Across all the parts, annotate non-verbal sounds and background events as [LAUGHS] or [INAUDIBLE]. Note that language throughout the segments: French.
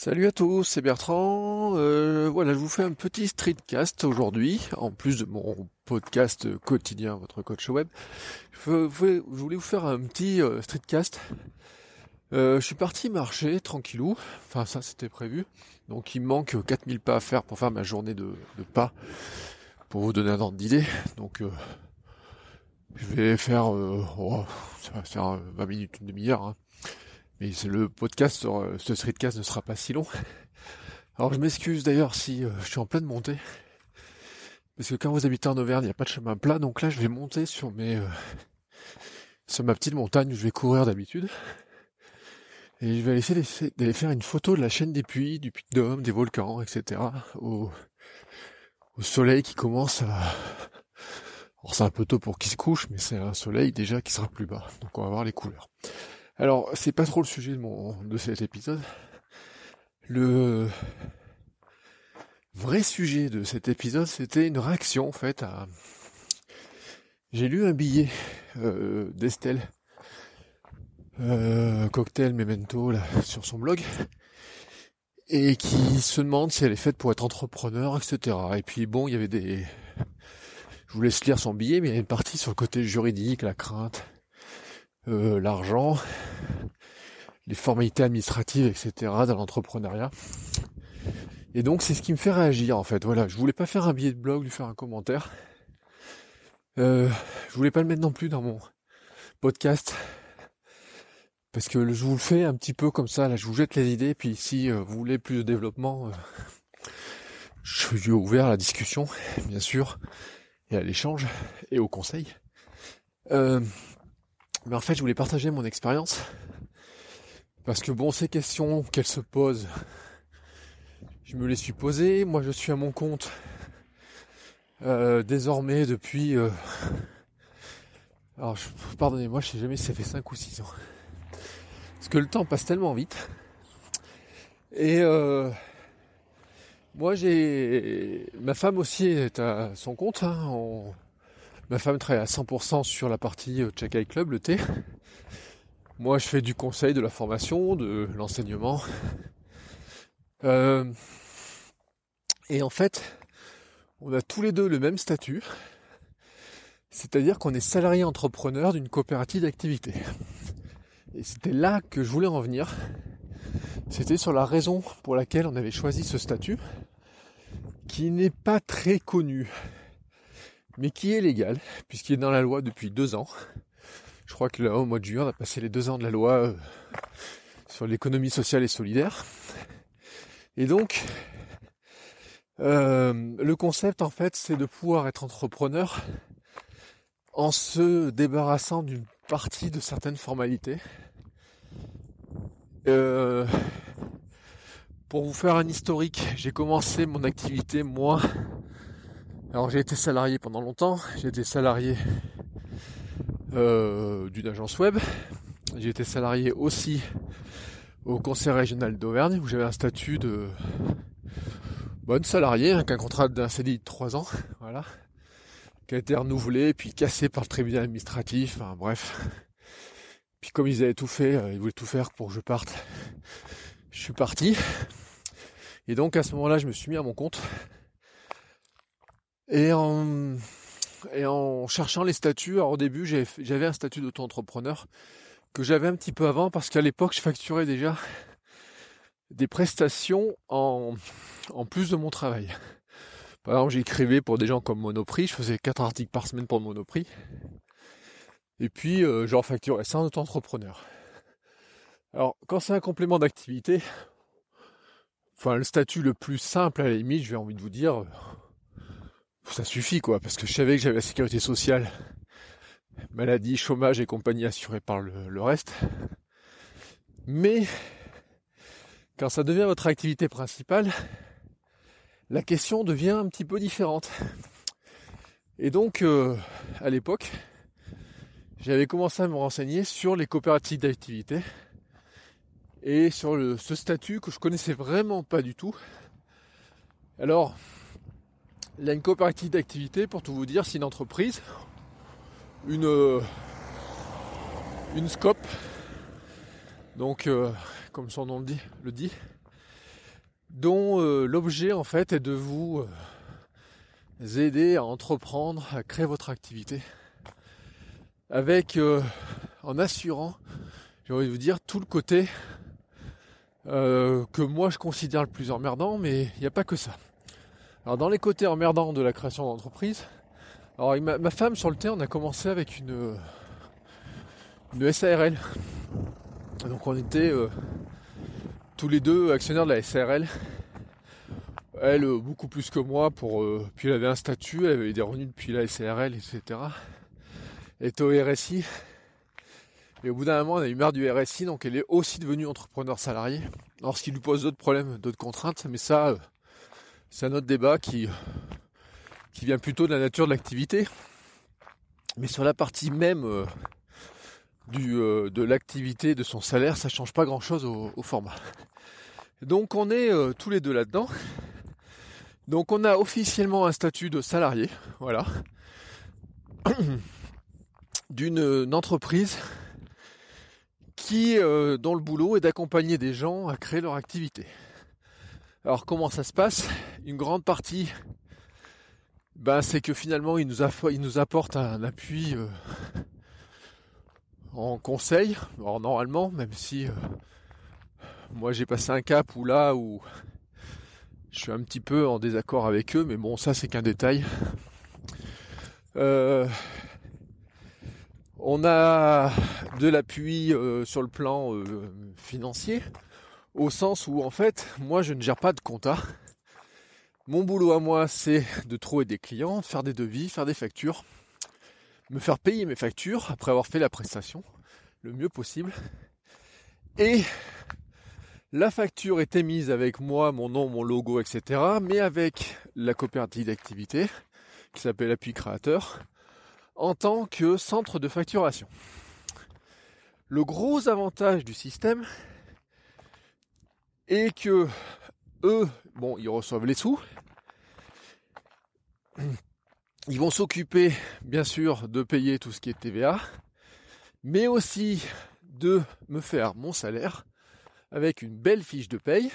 Salut à tous, c'est Bertrand. Euh, voilà, je vous fais un petit streetcast aujourd'hui, en plus de mon podcast quotidien, votre coach web. Je voulais vous faire un petit euh, streetcast. Euh, je suis parti marcher tranquillou, enfin ça c'était prévu. Donc il me manque 4000 pas à faire pour faire ma journée de, pas, pour vous donner un ordre d'idée. Donc je vais faire, oh, ça va faire 20 minutes, une demi-heure. Hein. Mais le podcast, ce streetcast ne sera pas si long. Alors je m'excuse d'ailleurs si euh, je suis en pleine montée. Parce que quand vous habitez en Auvergne, il n'y a pas de chemin plat. Donc là, je vais monter sur mes euh, sur ma petite montagne où je vais courir d'habitude. Et je vais essayer d'aller faire une photo de la chaîne des puits, du puy de Dôme, des volcans, etc. Au, au soleil qui commence à... Alors c'est un peu tôt pour qu'il se couche, mais c'est un soleil déjà qui sera plus bas. Donc on va voir les couleurs. Alors, c'est pas trop le sujet de mon de cet épisode. Le vrai sujet de cet épisode, c'était une réaction en fait à. J'ai lu un billet euh, d'Estelle, euh, cocktail memento sur son blog, et qui se demande si elle est faite pour être entrepreneur, etc. Et puis bon, il y avait des. Je vous laisse lire son billet, mais il y a une partie sur le côté juridique, la crainte euh, l'argent, les formalités administratives, etc. dans l'entrepreneuriat. Et donc c'est ce qui me fait réagir en fait. Voilà, je voulais pas faire un billet de blog, lui faire un commentaire. Euh, je voulais pas le mettre non plus dans mon podcast. Parce que je vous le fais un petit peu comme ça, là je vous jette les idées, puis si euh, vous voulez plus de développement, je suis ouvert à la discussion, bien sûr, et à l'échange, et au conseil. Mais en fait, je voulais partager mon expérience. Parce que bon, ces questions qu'elles se posent, je me les suis posées. Moi, je suis à mon compte euh, désormais depuis... Euh, alors, pardonnez-moi, je sais jamais si ça fait 5 ou 6 ans. Parce que le temps passe tellement vite. Et euh, moi, j'ai... Ma femme aussi est à son compte. Hein, Ma femme travaille à 100% sur la partie euh, Check Club, le thé. [LAUGHS] Moi, je fais du conseil, de la formation, de l'enseignement. Euh, et en fait, on a tous les deux le même statut. C'est-à-dire qu'on est salarié entrepreneur d'une coopérative d'activité. Et c'était là que je voulais en venir. C'était sur la raison pour laquelle on avait choisi ce statut, qui n'est pas très connu mais qui est légal, puisqu'il est dans la loi depuis deux ans. Je crois que là, au mois de juin, on a passé les deux ans de la loi euh, sur l'économie sociale et solidaire. Et donc, euh, le concept, en fait, c'est de pouvoir être entrepreneur en se débarrassant d'une partie de certaines formalités. Euh, pour vous faire un historique, j'ai commencé mon activité, moi, alors j'ai été salarié pendant longtemps, j'ai été salarié euh, d'une agence web, j'ai été salarié aussi au conseil régional d'Auvergne où j'avais un statut de bonne salarié, avec un contrat d'un CDI de 3 ans, voilà, qui a été renouvelé puis cassé par le tribunal administratif, enfin bref. Puis comme ils avaient tout fait, euh, ils voulaient tout faire pour que je parte, je suis parti. Et donc à ce moment-là, je me suis mis à mon compte. Et en, et en cherchant les statuts, alors au début j'avais un statut d'auto-entrepreneur que j'avais un petit peu avant parce qu'à l'époque je facturais déjà des prestations en, plus de mon travail. Par exemple j'écrivais pour des gens comme Monoprix, je faisais 4 articles par semaine pour Monoprix. Et puis euh, j'en facturais ça en auto-entrepreneur. Alors quand c'est un complément d'activité, enfin le statut le plus simple à la limite, j'ai envie de vous dire, ça suffit quoi, parce que je savais que j'avais la sécurité sociale, maladie, chômage et compagnie assurée par le, reste. Mais quand ça devient votre activité principale, la question devient un petit peu différente. Et donc, euh, à l'époque, j'avais commencé à me renseigner sur les coopératives d'activité et sur le, ce statut que je connaissais vraiment pas du tout. Alors, il y a une coopérative d'activité, pour tout vous dire, c'est une entreprise, une, euh, scope, donc euh, comme son nom le dit, le dit. Dont euh, l'objet en fait est de vous aider à entreprendre, à créer votre activité, avec en assurant, j'ai envie de vous dire, tout le côté que moi je considère le plus emmerdant, mais il n'y a pas que ça. Alors dans les côtés emmerdants de la création d'entreprise, alors ma, femme sur le terrain, on a commencé avec une, une SARL. Donc on était euh, tous les deux actionnaires de la SARL. Elle euh, beaucoup plus que moi pour euh, puis elle avait un statut, elle avait des revenus depuis la SARL, etc. Elle était au RSI. Et au bout d'un moment, on a eu marre du RSI, donc elle est aussi devenue entrepreneur salarié. Alors ce qui lui pose d'autres problèmes, d'autres contraintes, mais ça, c'est un autre débat qui, vient plutôt de la nature de l'activité. Mais sur la partie même euh, euh, de l'activité, de son salaire, ça change pas grand chose au, format. Donc on est euh, tous les deux là-dedans. Donc on a officiellement un statut de salarié, voilà, [CLEARS THROAT] d'une entreprise qui, dont le boulot est d'accompagner des gens à créer leur activité. Alors comment ça se passe? Une grande partie, ben, c'est que finalement il nous, il apporte un appui euh, en conseil. Alors normalement, même si euh, moi j'ai passé un cap où là où je suis un petit peu en désaccord avec eux, mais bon ça c'est qu'un détail. Euh, on a de l'appui sur le plan financier au sens où en fait, moi je ne gère pas de compta. Mon boulot à moi, c'est de trouver des clients, faire des devis, faire des factures, me faire payer mes factures après avoir fait la prestation le mieux possible. Et la facture est émise avec moi, mon nom, mon logo, etc. Mais avec la coopérative d'activité qui s'appelle Appui Créateur en tant que centre de facturation. Le gros avantage du système, et que eux, bon, ils reçoivent les sous. Ils vont s'occuper, bien sûr, de payer tout ce qui est TVA, mais aussi de me faire mon salaire avec une belle fiche de paye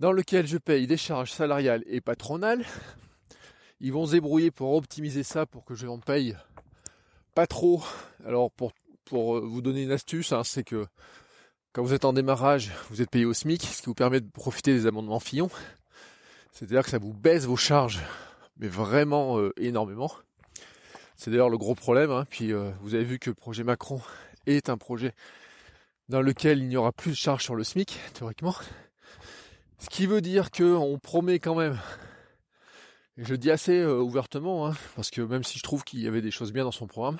dans lequel je paye des charges salariales et patronales. Ils vont se débrouiller pour optimiser ça pour que je n'en paye pas trop. Alors pour, pour vous donner une astuce, hein, c'est que quand vous êtes en démarrage, vous êtes payé au SMIC, ce qui vous permet de profiter des amendements Fillon. C'est-à-dire que ça vous baisse vos charges, mais vraiment euh, énormément. C'est d'ailleurs le gros problème. Hein. Puis euh, vous avez vu que le projet Macron est un projet dans lequel il n'y aura plus de charges sur le SMIC, théoriquement. Ce qui veut dire qu'on promet quand même, et je le dis assez euh, ouvertement, hein, parce que même si je trouve qu'il y avait des choses bien dans son programme,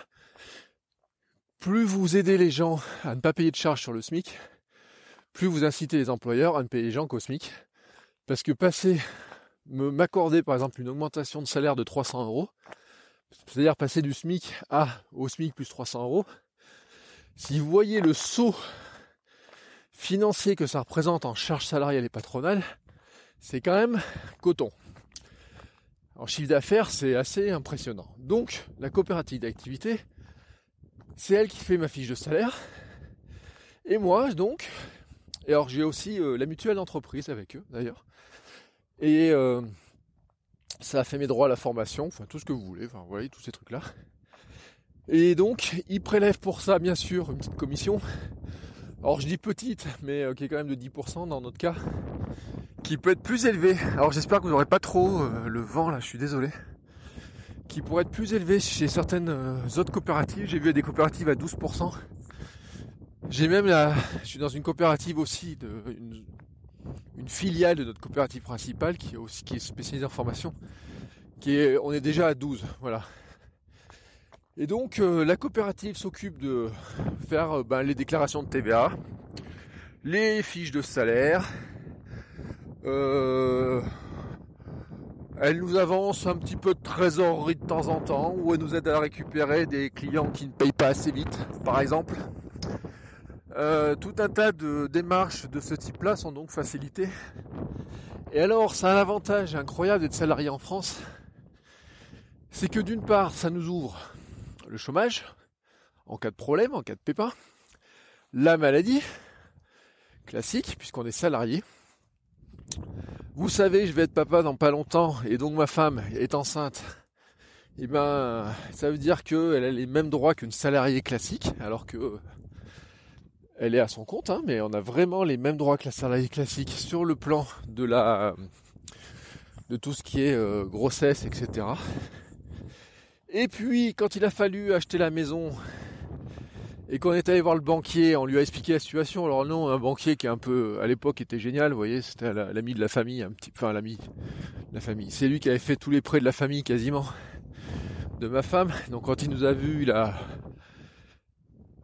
plus vous aidez les gens à ne pas payer de charges sur le SMIC, plus vous incitez les employeurs à ne payer les gens qu'au SMIC. Parce que passer, m'accorder par exemple une augmentation de salaire de 300 euros, c'est-à-dire passer du SMIC à au SMIC plus 300 euros, si vous voyez le saut financier que ça représente en charges salariales et patronales, c'est quand même coton. En chiffre d'affaires, c'est assez impressionnant. Donc, la coopérative d'activité, c'est elle qui fait ma fiche de salaire. Et moi, donc, et alors j'ai aussi euh, la mutuelle d'entreprise avec eux, d'ailleurs. Et euh, ça a fait mes droits à la formation, enfin tout ce que vous voulez, enfin vous voyez, tous ces trucs-là. Et donc, ils prélèvent pour ça, bien sûr, une petite commission. Alors je dis petite, mais euh, qui est quand même de 10% dans notre cas, qui peut être plus élevée. Alors j'espère que vous n'aurez pas trop le vent là, je suis désolé qui pourrait être plus élevé chez certaines euh, autres coopératives. J'ai vu des coopératives à 12%. J'ai même je suis dans une coopérative aussi, de, une, filiale de notre coopérative principale qui est aussi qui est spécialisée en formation. Qui est, on est déjà à 12, voilà. Et donc euh, la coopérative s'occupe de faire euh, ben, les déclarations de TVA, les fiches de salaire. Elle nous avance un petit peu de trésorerie de temps en temps, ou elle nous aide à récupérer des clients qui ne payent pas assez vite, par exemple. Euh, tout un tas de démarches de ce type-là sont donc facilitées. Et alors, ça a un avantage incroyable d'être salarié en France, c'est que d'une part, ça nous ouvre le chômage, en cas de problème, en cas de pépin, la maladie, classique, puisqu'on est salarié. Vous savez, je vais être papa dans pas longtemps, et donc ma femme est enceinte. Et eh ben, ça veut dire qu'elle a les mêmes droits qu'une salariée classique, alors que elle est à son compte, hein, mais on a vraiment les mêmes droits que la salariée classique sur le plan de la de tout ce qui est euh, grossesse, etc. Et puis, quand il a fallu acheter la maison et qu'on est allé voir le banquier, on lui a expliqué la situation. Alors non, un banquier qui est un peu, à l'époque, était génial, vous voyez, c'était l'ami de la famille, un petit, enfin l'ami de la famille. C'est lui qui avait fait tous les prêts de la famille quasiment de ma femme. Donc quand il nous a vus, il a,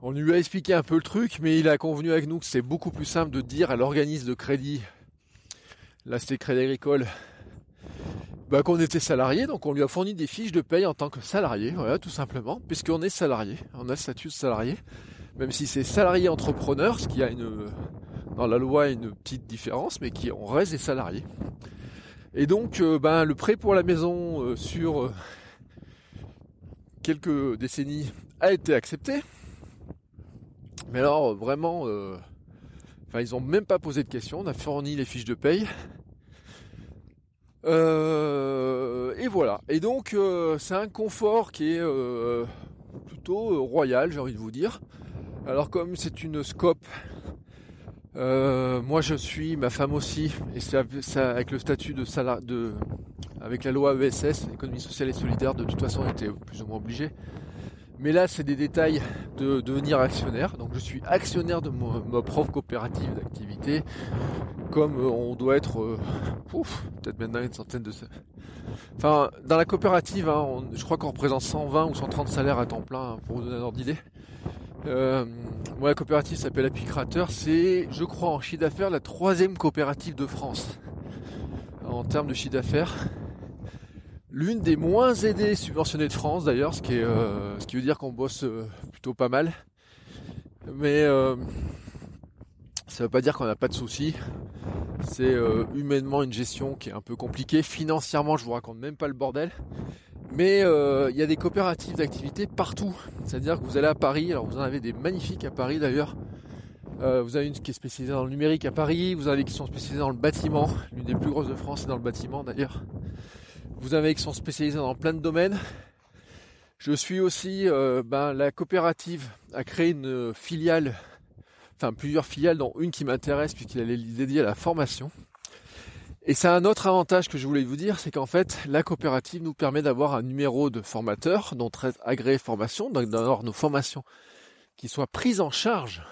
on lui a expliqué un peu le truc, mais il a convenu avec nous que c'est beaucoup plus simple de dire à l'organisme de crédit, là c'était Crédit Agricole, bah, qu'on était salarié, donc on lui a fourni des fiches de paye en tant que salarié, tout simplement, puisqu'on est salarié, on a le statut de salarié, même si c'est salarié entrepreneur, ce qui a une, dans la loi une petite différence, mais qui on reste des salariés. Et donc, euh, ben, le prêt pour la maison euh, sur euh, quelques décennies a été accepté. Mais alors, vraiment, ils ont même pas posé de questions. On a fourni les fiches de paye. Euh, et voilà. Et donc euh, c'est un confort qui est euh, plutôt royal, j'ai envie de vous dire. Alors comme c'est une scope, moi je suis, ma femme aussi, et c'est avec le statut de salarié, de, avec la loi ESS, économie sociale et solidaire, de toute façon on était plus ou moins obligé. Mais là, c'est des détails de, devenir actionnaire. Donc, je suis actionnaire de ma propre coopérative d'activité, comme euh, on doit être, euh, peut-être maintenant une centaine de. Enfin, dans la coopérative, hein, je crois qu'on représente 120 ou 130 salaires à temps plein, hein, pour vous donner un ordre d'idée. Euh, moi, la coopérative s'appelle Appui Créateur. C'est, je crois, en chiffre d'affaires, la troisième coopérative de France en termes de chiffre d'affaires l'une des moins aidées subventionnées de France d'ailleurs, ce qui est, euh, veut dire qu'on bosse euh, plutôt pas mal. Mais euh, ça veut pas dire qu'on n'a pas de soucis. C'est humainement une gestion qui est un peu compliquée. Financièrement, je vous raconte même pas le bordel. Mais il y a des coopératives d'activité partout. C'est-à-dire que vous allez à Paris, alors vous en avez des magnifiques à Paris d'ailleurs. vous avez une qui est spécialisée dans le numérique à Paris, vous avez qui sont spécialisées dans le bâtiment, l'une des plus grosses de France c'est dans le bâtiment d'ailleurs. Vous avez qui sont spécialisés dans plein de domaines. Je suis aussi, euh, ben, la coopérative a créé une filiale, enfin plusieurs filiales, dont une qui m'intéresse puisqu'elle est dédiée à la formation. Et ça un autre avantage que je voulais vous dire, c'est qu'en fait, la coopérative nous permet d'avoir un numéro de formateur, traite agréé formation, donc d'avoir nos formations qui soient prises en charge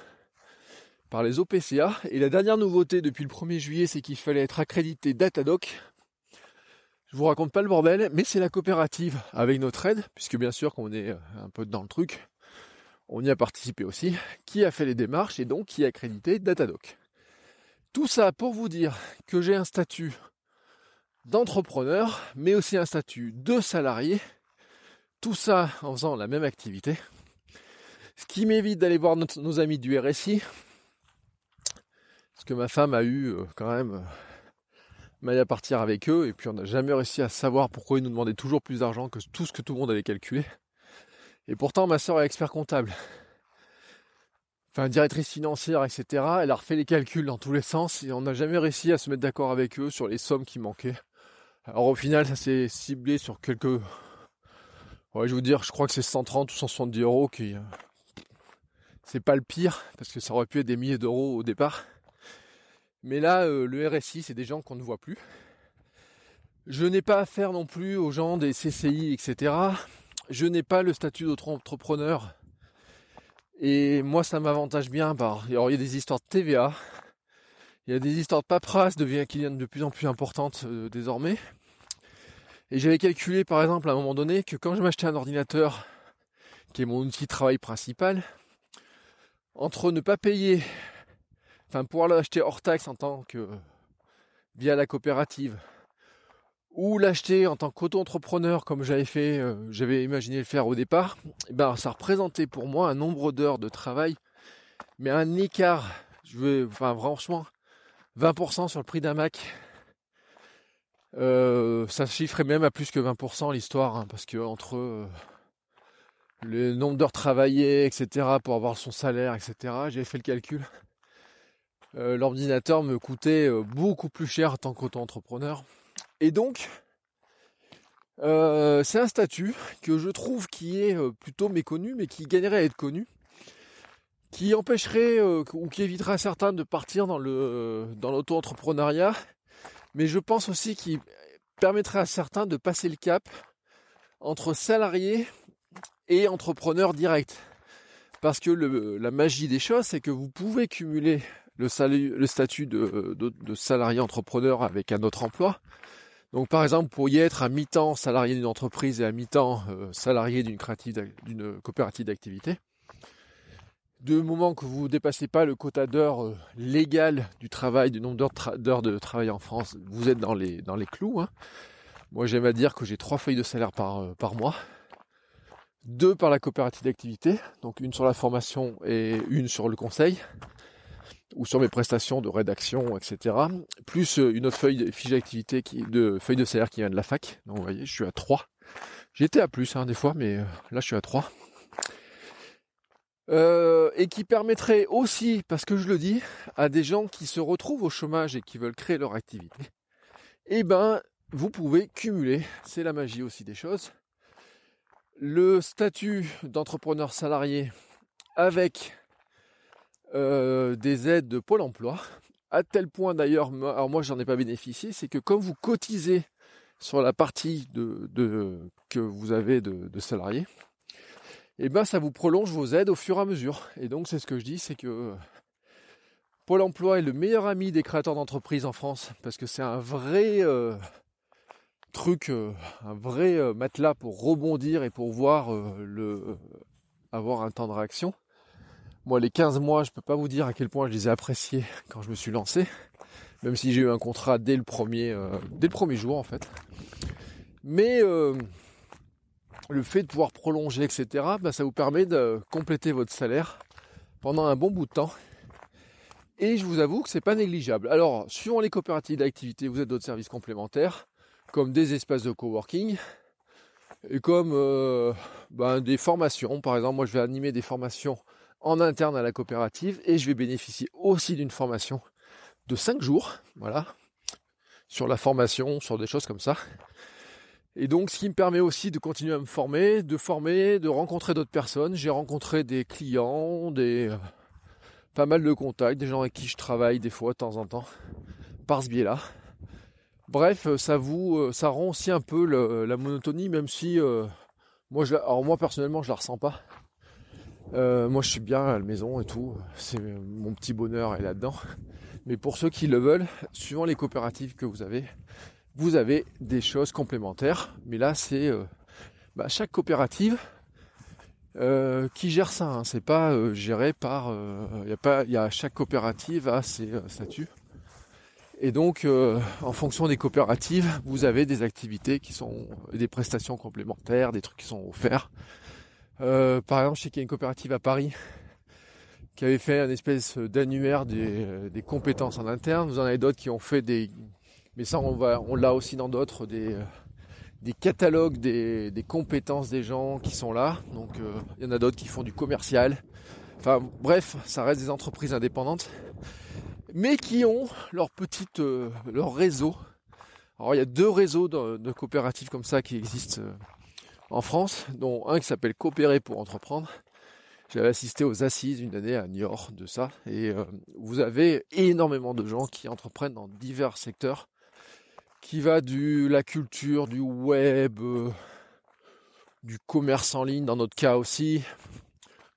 par les OPCA. Et la dernière nouveauté depuis le 1er juillet, c'est qu'il fallait être accrédité Datadoc je vous raconte pas le bordel, mais c'est la coopérative avec notre aide, puisque bien sûr qu'on est euh, un peu dans le truc, on y a participé aussi, qui a fait les démarches et donc qui a accrédité Datadoc. Tout ça pour vous dire que j'ai un statut d'entrepreneur, mais aussi un statut de salarié, tout ça en faisant la même activité, ce qui m'évite d'aller voir nos amis du RSI, parce que ma femme a eu euh, quand même euh, mais à partir avec eux, et puis on n'a jamais réussi à savoir pourquoi ils nous demandaient toujours plus d'argent que tout ce que tout le monde avait calculé. Et pourtant, ma soeur est expert comptable. Enfin, directrice financière, etc. Elle a refait les calculs dans tous les sens et on n'a jamais réussi à se mettre d'accord avec eux sur les sommes qui manquaient. Alors au final, ça s'est ciblé sur quelques... Ouais, je vous dire, je crois que c'est 130 ou 170 euros qui... C'est pas le pire, parce que ça aurait pu être des milliers d'euros au départ. Mais là, euh, le RSI, c'est des gens qu'on ne voit plus. Je n'ai pas affaire non plus aux gens des CCI, etc. Je n'ai pas le statut d'auto-entrepreneur. Et moi, ça m'avantage bien. Il y a des histoires de TVA. Il y a des histoires de paperasse qui deviennent de plus en plus importantes euh, désormais. Et j'avais calculé, par exemple, à un moment donné, que quand je m'achetais un ordinateur, qui est mon outil de travail principal, entre ne pas payer pouvoir l'acheter hors taxe en tant que via la coopérative, ou l'acheter en tant qu'auto-entrepreneur comme j'avais fait, euh, j'avais imaginé le faire au départ, eh ben ça représentait pour moi un nombre d'heures de travail, mais un écart, je veux, enfin franchement, 20% sur le prix d'un Mac. Euh, ça chiffrait même à plus que 20% l'histoire, hein, parce que entre euh, le nombre d'heures travaillées, etc., pour avoir son salaire, etc., j'avais fait le calcul. L'ordinateur me coûtait beaucoup plus cher en tant qu'auto-entrepreneur. Et donc, euh, c'est un statut que je trouve qui est euh, plutôt méconnu, mais qui gagnerait à être connu, qui empêcherait euh, ou qui évitera certains de partir dans l'auto-entrepreneuriat, mais je pense aussi qu'il permettrait à certains de passer le cap entre salarié et entrepreneur direct. Parce que la magie des choses, c'est que vous pouvez cumuler le, statut de, salarié entrepreneur avec un autre emploi, donc par exemple, vous pourriez être à mi-temps salarié d'une entreprise et à mi-temps euh, salarié d'une coopérative d'activité. De moment que vous ne dépassez pas le quota d'heures euh, légal du travail, du nombre d'heures de travail en France, vous êtes dans les, clous. Hein. Moi j'aime à dire que j'ai trois feuilles de salaire euh, par mois. Deux par la coopérative d'activité, donc une sur la formation et une sur le conseil ou sur mes prestations de rédaction, etc. Plus euh, une autre feuille de fiche d'activité de feuille de salaire qui vient de la fac. Donc vous voyez, je suis à 3. J'étais à plus hein, des fois, mais euh, là je suis à 3. Euh, et qui permettrait aussi, parce que je le dis, à des gens qui se retrouvent au chômage et qui veulent créer leur activité, eh ben, vous pouvez cumuler, c'est la magie aussi des choses, le statut d'entrepreneur salarié avec euh, des aides de Pôle Emploi, à tel point d'ailleurs, alors moi j'en ai pas bénéficié, c'est que comme vous cotisez sur la partie que vous avez de, salariés, eh ben ça vous prolonge vos aides au fur et à mesure. Et donc c'est ce que je dis, c'est que Pôle Emploi est le meilleur ami des créateurs d'entreprises en France parce que c'est un vrai euh, truc, euh, un vrai matelas pour rebondir et pour voir avoir un temps de réaction. Moi, les 15 mois, je peux pas vous dire à quel point je les ai appréciés [LAUGHS] quand je me suis lancé, même si j'ai eu un contrat dès le premier, euh, jour en fait. Mais euh, le fait de pouvoir prolonger, etc., bah, ça vous permet de compléter votre salaire pendant un bon bout de temps. Et je vous avoue que c'est pas négligeable. Alors, suivant les coopératives d'activité, vous avez d'autres services complémentaires, comme des espaces de coworking, et comme euh, bah, des formations. Par exemple, moi je vais animer des formations en interne à la coopérative et je vais bénéficier aussi d'une formation de 5 jours, voilà, sur la formation, sur des choses comme ça. Et donc, ce qui me permet aussi de continuer à me former, de former, de rencontrer d'autres personnes. J'ai rencontré des clients, des euh, pas mal de contacts, des gens avec qui je travaille des fois de temps en temps, par ce biais-là. Bref, euh, ça vous, euh, ça rend aussi un peu la monotonie, même si moi, je, alors moi personnellement, je la ressens pas. Euh, moi, je suis bien à la maison et tout. C'est mon petit bonheur est là-dedans. Mais pour ceux qui le veulent, suivant les coopératives que vous avez, vous avez des choses complémentaires. Mais là, c'est euh, bah, chaque coopérative euh, qui gère ça. Hein. C'est pas géré par. Il y a chaque coopérative a ses statuts. Et donc, en fonction des coopératives, vous avez des activités qui sont des prestations complémentaires, des trucs qui sont offerts. Euh, par exemple, je sais qu'il y a une coopérative à Paris [LAUGHS] qui avait fait un espèce d'annuaire des, euh, des, compétences en interne. Vous en avez d'autres qui ont fait des, mais ça on l'a aussi dans d'autres des, euh, catalogues des, compétences des gens qui sont là. Donc il y en a d'autres qui font du commercial. Enfin bref, ça reste des entreprises indépendantes, mais qui ont leur petite, leur réseau. Alors il y a deux réseaux de coopératives comme ça qui existent en France, dont un qui s'appelle Coopérer pour entreprendre. J'avais assisté aux assises une année à Niort de ça, et euh, vous avez énormément de gens qui entreprennent dans divers secteurs, qui va du la culture, du web, euh, du commerce en ligne dans notre cas aussi,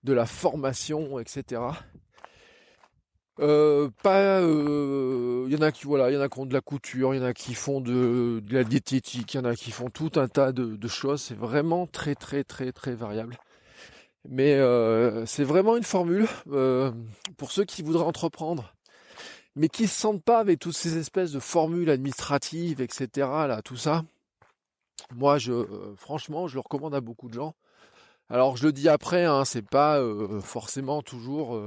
de la formation, etc. Euh, pas, il euh, y en a qui voilà, il y en a qui ont de la couture, il y en a qui font de, la diététique, il y en a qui font tout un tas de, choses. C'est vraiment très très très très variable. Mais euh, c'est vraiment une formule pour ceux qui voudraient entreprendre mais qui se sentent pas avec toutes ces espèces de formules administratives, etc. Là, tout ça. Moi, je, franchement, je le recommande à beaucoup de gens. Alors, je le dis après, hein, c'est pas forcément toujours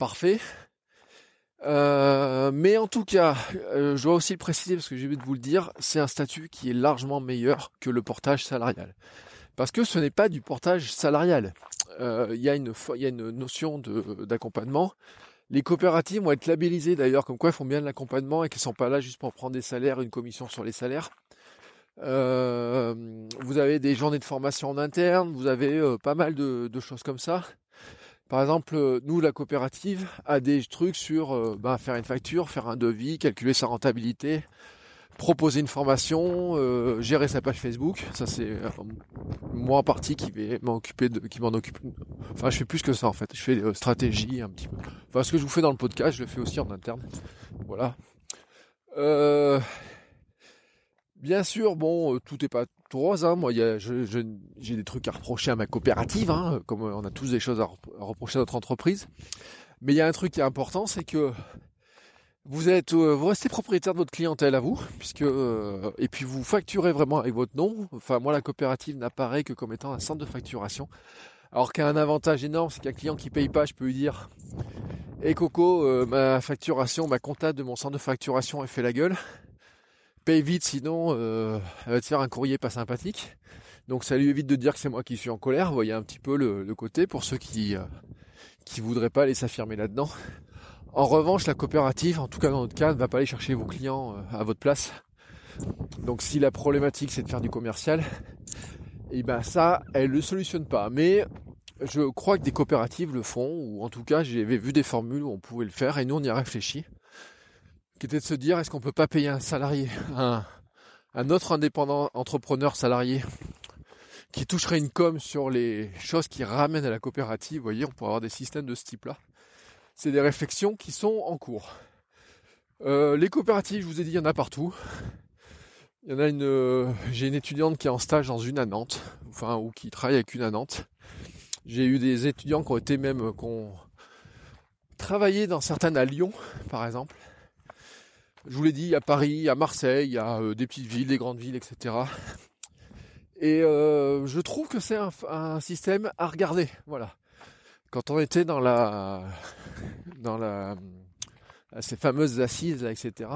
euh, parfait. mais en tout cas, je dois aussi le préciser parce que j'ai oublié de vous le dire, c'est un statut qui est largement meilleur que le portage salarial. Parce que ce n'est pas du portage salarial. Il y, a une notion d'accompagnement. Les coopératives vont être labellisées d'ailleurs comme quoi elles font bien de l'accompagnement et qu'elles ne sont pas là juste pour prendre des salaires, une commission sur les salaires. Euh, vous avez des journées de formation en interne, vous avez euh, pas mal de, choses comme ça. Par exemple, euh, nous, la coopérative, a des trucs sur bah, faire une facture, faire un devis, calculer sa rentabilité, proposer une formation, gérer sa page Facebook. Ça, c'est moi en partie qui vais m'occuper de, qui m'en occupe. Enfin, je fais plus que ça en fait. Je fais stratégie un petit peu. Enfin, ce que je vous fais dans le podcast, je le fais aussi en interne. Voilà. Euh, Bien sûr, bon, euh, tout n'est pas tout rose. Hein. Moi, j'ai des trucs à reprocher à ma coopérative, hein, comme on a tous des choses à, reprocher à notre entreprise. Mais il y a un truc qui est important, c'est que vous êtes, euh, vous restez propriétaire de votre clientèle à vous, puisque euh, et puis vous facturez vraiment avec votre nom. Enfin, moi, la coopérative n'apparaît que comme étant un centre de facturation. Alors qu'il y a un avantage énorme, c'est qu'un client qui paye pas, je peux lui dire, et Coco, ma facturation, ma comptable de mon centre de facturation, elle fait la gueule paye vite, sinon euh, elle va te faire un courrier pas sympathique. Donc ça lui évite de dire que c'est moi qui suis en colère. Voyez un petit peu le, côté pour ceux qui euh, qui voudraient pas aller s'affirmer là-dedans. En revanche, la coopérative, en tout cas dans notre cas, ne va pas aller chercher vos clients euh, à votre place. Donc si la problématique c'est de faire du commercial, et eh ben ça, elle le solutionne pas. Mais je crois que des coopératives le font, ou en tout cas j'avais vu des formules où on pouvait le faire, et nous on y a réfléchi qui était de se dire est-ce qu'on peut pas payer un salarié, un, autre indépendant entrepreneur salarié qui toucherait une com sur les choses qui ramènent à la coopérative, vous voyez, on pourrait avoir des systèmes de ce type-là. C'est des réflexions qui sont en cours. Euh, les coopératives, je vous ai dit, il y en a partout. Y en a une, euh, j'ai une étudiante qui est en stage dans une à Nantes, enfin, ou qui travaille avec une à Nantes. J'ai eu des étudiants qui ont été même, qui ont travaillé dans certaines à Lyon, par exemple. Je vous l'ai dit, à Paris, à Marseille, a euh, des petites villes, des grandes villes, etc. Et euh, je trouve que c'est un, système à regarder. Voilà. Quand on était dans la, dans la, ces fameuses assises, etc.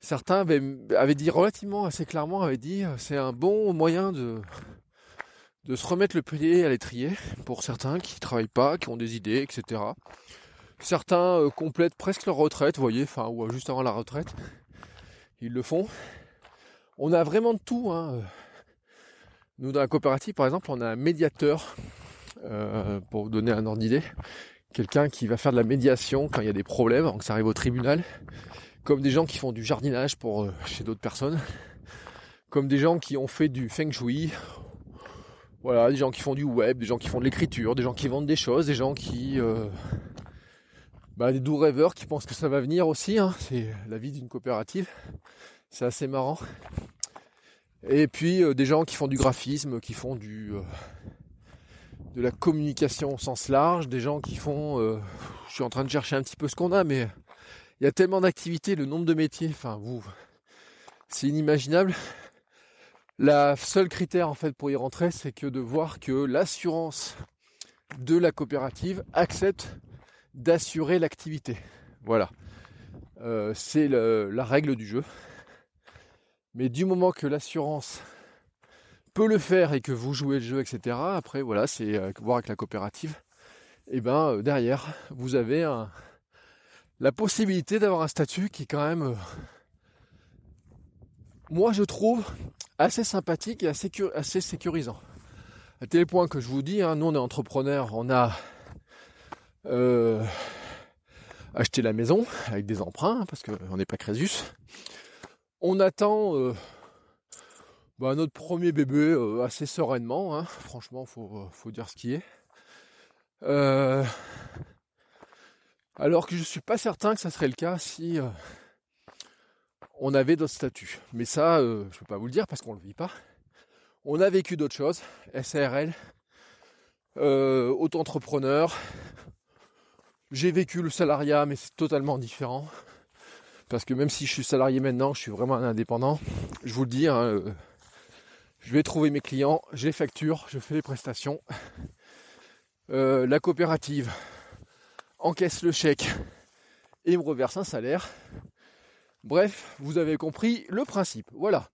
Certains avaient, dit relativement assez clairement, avaient dit, c'est un bon moyen de, de se remettre le pied à l'étrier pour certains qui travaillent pas, qui ont des idées, etc. Certains euh, complètent presque leur retraite, vous voyez, enfin, ou juste avant la retraite. Ils le font. On a vraiment de tout. Hein. Nous, dans la coopérative, par exemple, on a un médiateur, euh, pour vous donner un ordre d'idée. Quelqu'un qui va faire de la médiation quand il y a des problèmes, quand ça arrive au tribunal. Comme des gens qui font du jardinage pour euh, chez d'autres personnes. Comme des gens qui ont fait du feng shui. Voilà, des gens qui font du web, des gens qui font de l'écriture, des gens qui vendent des choses, des gens qui bah, des doux rêveurs qui pensent que ça va venir aussi. Hein. C'est la vie d'une coopérative. C'est assez marrant. Et puis euh, des gens qui font du graphisme, qui font du euh, de la communication au sens large, des gens qui font. Euh, je suis en train de chercher un petit peu ce qu'on a, mais il y a tellement d'activités, le nombre de métiers. Enfin, vous, c'est inimaginable. La seule critère en fait pour y rentrer, c'est que de voir que l'assurance de la coopérative accepte d'assurer l'activité. Voilà. Euh, c'est la règle du jeu. Mais du moment que l'assurance peut le faire et que vous jouez le jeu, etc., après, voilà, c'est euh, voir avec la coopérative. Et eh ben euh, derrière, vous avez la possibilité d'avoir un statut qui est quand même, moi je trouve, assez sympathique et assez, assez sécurisant. À tel point que je vous dis, hein, nous on est entrepreneurs, on a euh, acheter la maison avec des emprunts, parce qu'on n'est pas Crésus. On attend euh, bah, notre premier bébé euh, assez sereinement, hein. franchement, faut, faut dire ce qui est. alors que je suis pas certain que ça serait le cas si on avait d'autres statuts. Mais ça, je peux pas vous le dire parce qu'on le vit pas. On a vécu d'autres choses, SARL, auto-entrepreneur, J'ai vécu le salariat, mais c'est totalement différent. Parce que même si je suis salarié maintenant, je suis vraiment un indépendant. Je vous le dis, hein, euh, je vais trouver mes clients, je les facture, je fais les prestations. Euh, la coopérative encaisse le chèque et me reverse un salaire. Bref, vous avez compris le principe. Voilà.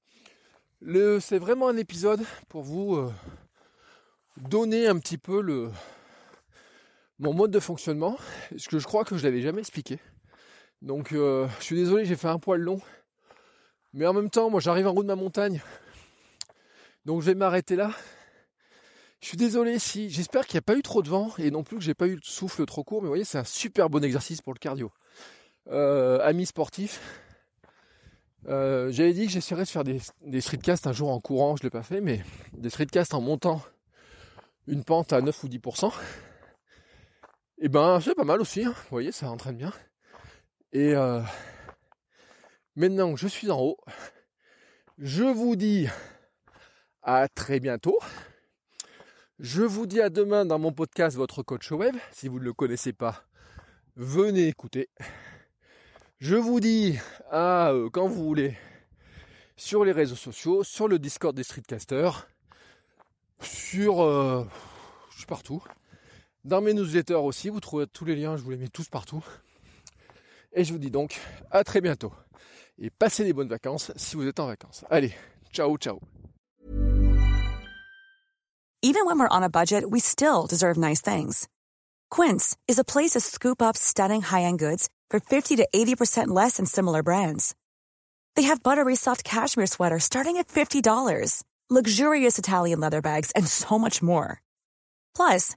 c'est vraiment un épisode pour vous euh, donner un petit peu le, mon mode de fonctionnement, ce que je crois que je l'avais jamais expliqué. Donc euh, je suis désolé, j'ai fait un poil long. Mais en même temps, moi j'arrive en haut de ma montagne. Donc je vais m'arrêter là. Je suis désolé si. J'espère qu'il n'y a pas eu trop de vent et non plus que j'ai pas eu de souffle trop court. Mais vous voyez, c'est un super bon exercice pour le cardio. Euh, amis sportifs, euh, j'avais dit que j'essaierais de faire des, des streetcasts un jour en courant. Je ne l'ai pas fait, mais des streetcasts en montant une pente à 9 ou 10%. Et eh ben c'est pas mal aussi. Hein. Vous voyez, ça entraîne bien. Et euh, maintenant que je suis en haut, je vous dis à très bientôt. Je vous dis à demain dans mon podcast Votre coach web. Si vous ne le connaissez pas, venez écouter. Je vous dis à euh, quand vous voulez sur les réseaux sociaux, sur le Discord des streetcasters, sur euh, je suis partout. Dans mes newsletters aussi, vous trouvez tous les liens, je vous les mets tous partout. Et je vous dis donc à très bientôt. Et passez des bonnes vacances si vous êtes en vacances. Allez, ciao ciao. Even when we're on a budget, we still deserve nice things. Quince is a place to scoop up stunning high-end goods for 50 to 80% less than similar brands. They have buttery soft cashmere sweaters starting at $50, luxurious Italian leather bags, and so much more. Plus,